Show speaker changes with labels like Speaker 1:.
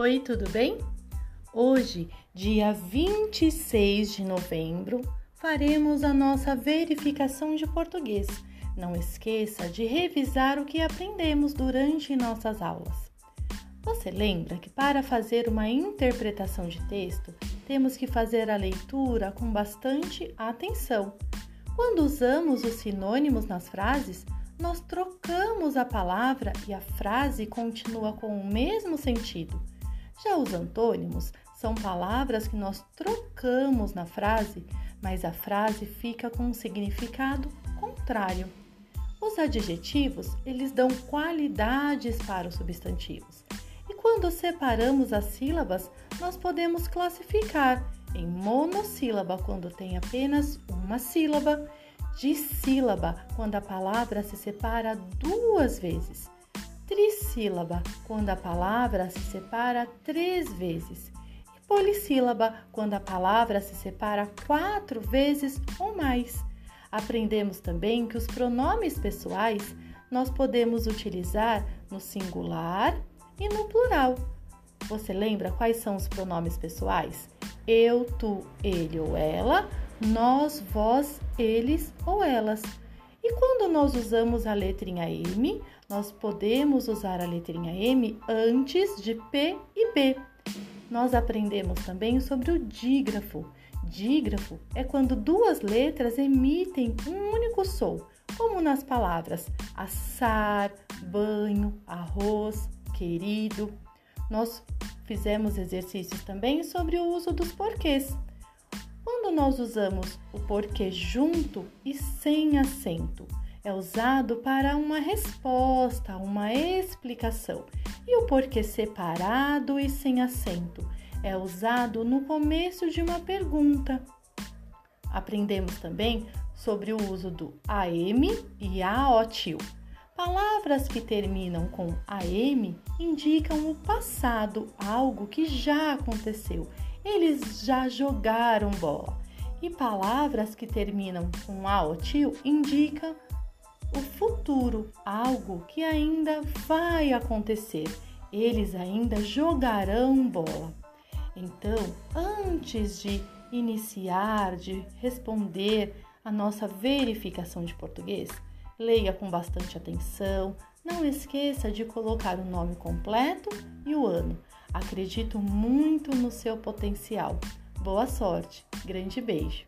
Speaker 1: Oi, tudo bem? Hoje, dia 26 de novembro, faremos a nossa verificação de português. Não esqueça de revisar o que aprendemos durante nossas aulas. Você lembra que para fazer uma interpretação de texto, temos que fazer a leitura com bastante atenção. Quando usamos os sinônimos nas frases, nós trocamos a palavra e a frase continua com o mesmo sentido. Já os antônimos são palavras que nós trocamos na frase, mas a frase fica com um significado contrário. Os adjetivos, eles dão qualidades para os substantivos. E quando separamos as sílabas, nós podemos classificar em monossílaba quando tem apenas uma sílaba, dissílaba quando a palavra se separa duas vezes trissílaba, quando a palavra se separa três vezes, e polissílaba, quando a palavra se separa quatro vezes ou mais. Aprendemos também que os pronomes pessoais nós podemos utilizar no singular e no plural. Você lembra quais são os pronomes pessoais? Eu, tu, ele ou ela, nós, vós, eles ou elas. E quando nós usamos a letrinha M, nós podemos usar a letrinha M antes de P e B. Nós aprendemos também sobre o dígrafo. Dígrafo é quando duas letras emitem um único som, como nas palavras assar, banho, arroz, querido. Nós fizemos exercícios também sobre o uso dos porquês. Quando nós usamos o porquê junto e sem acento, é usado para uma resposta, uma explicação. E o porquê separado e sem acento é usado no começo de uma pergunta. Aprendemos também sobre o uso do AM e AOTIL. Palavras que terminam com AM indicam o passado, algo que já aconteceu. Eles já jogaram bola. E palavras que terminam com AOTIL indicam o futuro, algo que ainda vai acontecer. Eles ainda jogarão bola. Então, antes de iniciar, de responder a nossa verificação de português, leia com bastante atenção. Não esqueça de colocar o nome completo e o ano. Acredito muito no seu potencial. Boa sorte. Grande beijo.